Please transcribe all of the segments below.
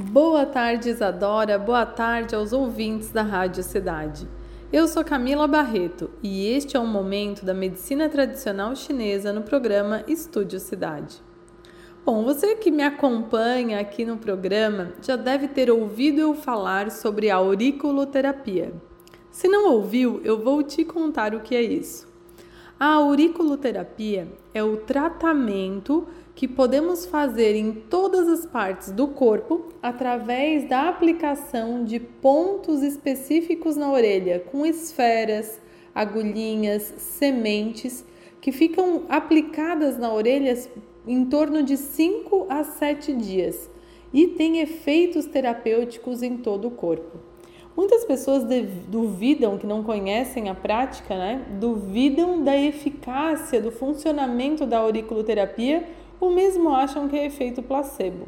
Boa tarde, Isadora. Boa tarde aos ouvintes da Rádio Cidade. Eu sou Camila Barreto e este é um momento da medicina tradicional chinesa no programa Estúdio Cidade. Bom, você que me acompanha aqui no programa já deve ter ouvido eu falar sobre a auriculoterapia. Se não ouviu, eu vou te contar o que é isso. A auriculoterapia é o tratamento que podemos fazer em todas as partes do corpo através da aplicação de pontos específicos na orelha, com esferas, agulhinhas, sementes que ficam aplicadas na orelha em torno de 5 a 7 dias e tem efeitos terapêuticos em todo o corpo. Muitas pessoas duvidam, que não conhecem a prática, né? duvidam da eficácia, do funcionamento da auriculoterapia ou mesmo acham que é efeito placebo.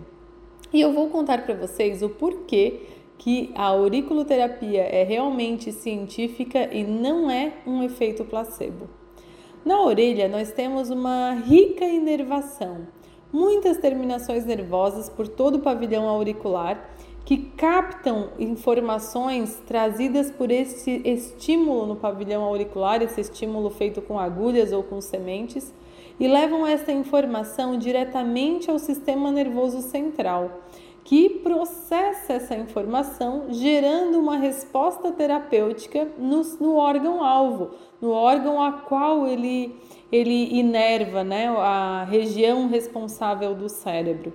E eu vou contar para vocês o porquê que a auriculoterapia é realmente científica e não é um efeito placebo. Na orelha, nós temos uma rica inervação, muitas terminações nervosas por todo o pavilhão auricular que captam informações trazidas por esse estímulo no pavilhão auricular, esse estímulo feito com agulhas ou com sementes, e levam essa informação diretamente ao sistema nervoso central, que processa essa informação, gerando uma resposta terapêutica no, no órgão-alvo, no órgão a qual ele, ele inerva, né, a região responsável do cérebro.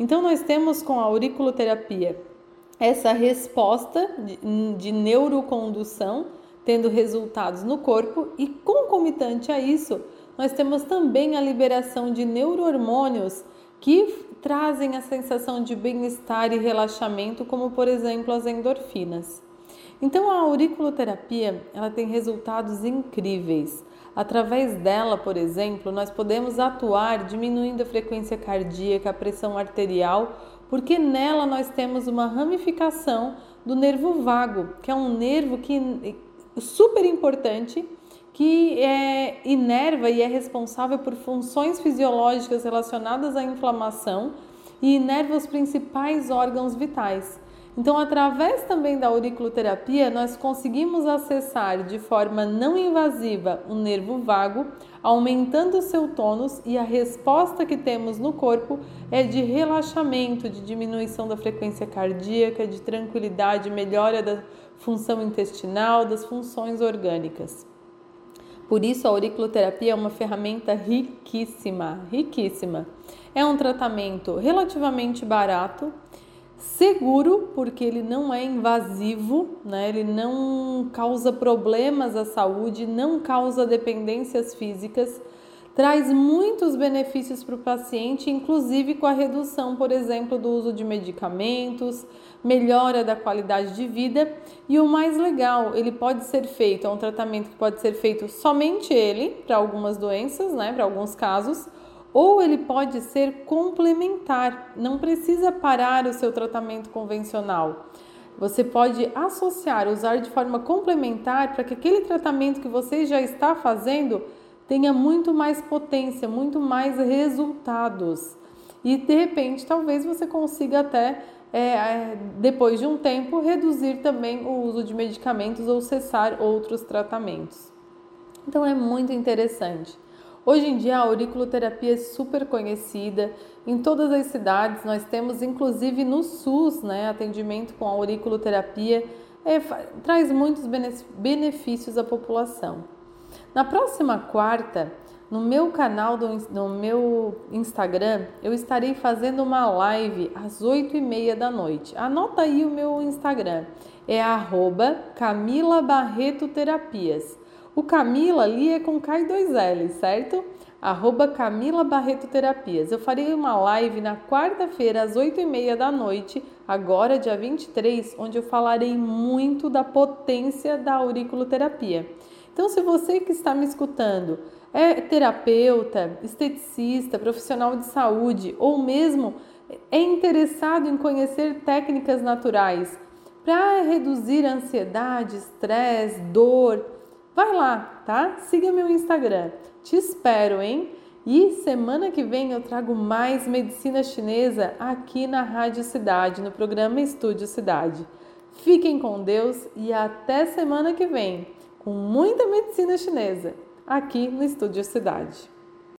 Então, nós temos com a auriculoterapia essa resposta de, de neurocondução, tendo resultados no corpo, e concomitante a isso, nós temos também a liberação de neurohormônios que trazem a sensação de bem-estar e relaxamento, como por exemplo as endorfinas. Então a auriculoterapia, ela tem resultados incríveis. Através dela, por exemplo, nós podemos atuar diminuindo a frequência cardíaca, a pressão arterial, porque nela nós temos uma ramificação do nervo vago, que é um nervo que super importante que é, inerva e é responsável por funções fisiológicas relacionadas à inflamação e inerva os principais órgãos vitais. Então, através também da auriculoterapia, nós conseguimos acessar de forma não invasiva o nervo vago, aumentando o seu tônus e a resposta que temos no corpo é de relaxamento, de diminuição da frequência cardíaca, de tranquilidade, melhora da função intestinal, das funções orgânicas. Por isso, a auriculoterapia é uma ferramenta riquíssima, riquíssima. É um tratamento relativamente barato, seguro, porque ele não é invasivo, né? ele não causa problemas à saúde, não causa dependências físicas traz muitos benefícios para o paciente, inclusive com a redução, por exemplo, do uso de medicamentos, melhora da qualidade de vida e o mais legal, ele pode ser feito, é um tratamento que pode ser feito somente ele para algumas doenças, né, para alguns casos, ou ele pode ser complementar, não precisa parar o seu tratamento convencional. Você pode associar, usar de forma complementar para que aquele tratamento que você já está fazendo tenha muito mais potência, muito mais resultados. E de repente, talvez você consiga até, é, é, depois de um tempo, reduzir também o uso de medicamentos ou cessar outros tratamentos. Então é muito interessante. Hoje em dia a auriculoterapia é super conhecida em todas as cidades. Nós temos inclusive no SUS, né, atendimento com auriculoterapia, é, traz muitos benefícios à população. Na próxima quarta, no meu canal do no meu Instagram, eu estarei fazendo uma live às 8 e meia da noite. Anota aí o meu Instagram, é arroba Camila Barreto Terapias. O Camila ali é com K e dois L, certo? Arroba Camila Barreto Terapias. Eu farei uma live na quarta-feira às 8 e meia da noite, agora dia 23, onde eu falarei muito da potência da auriculoterapia. Então, se você que está me escutando é terapeuta, esteticista, profissional de saúde ou mesmo é interessado em conhecer técnicas naturais para reduzir ansiedade, estresse, dor, vai lá, tá? Siga meu Instagram. Te espero, hein? E semana que vem eu trago mais medicina chinesa aqui na Rádio Cidade, no programa Estúdio Cidade. Fiquem com Deus e até semana que vem com muita medicina chinesa aqui no Estúdio Cidade.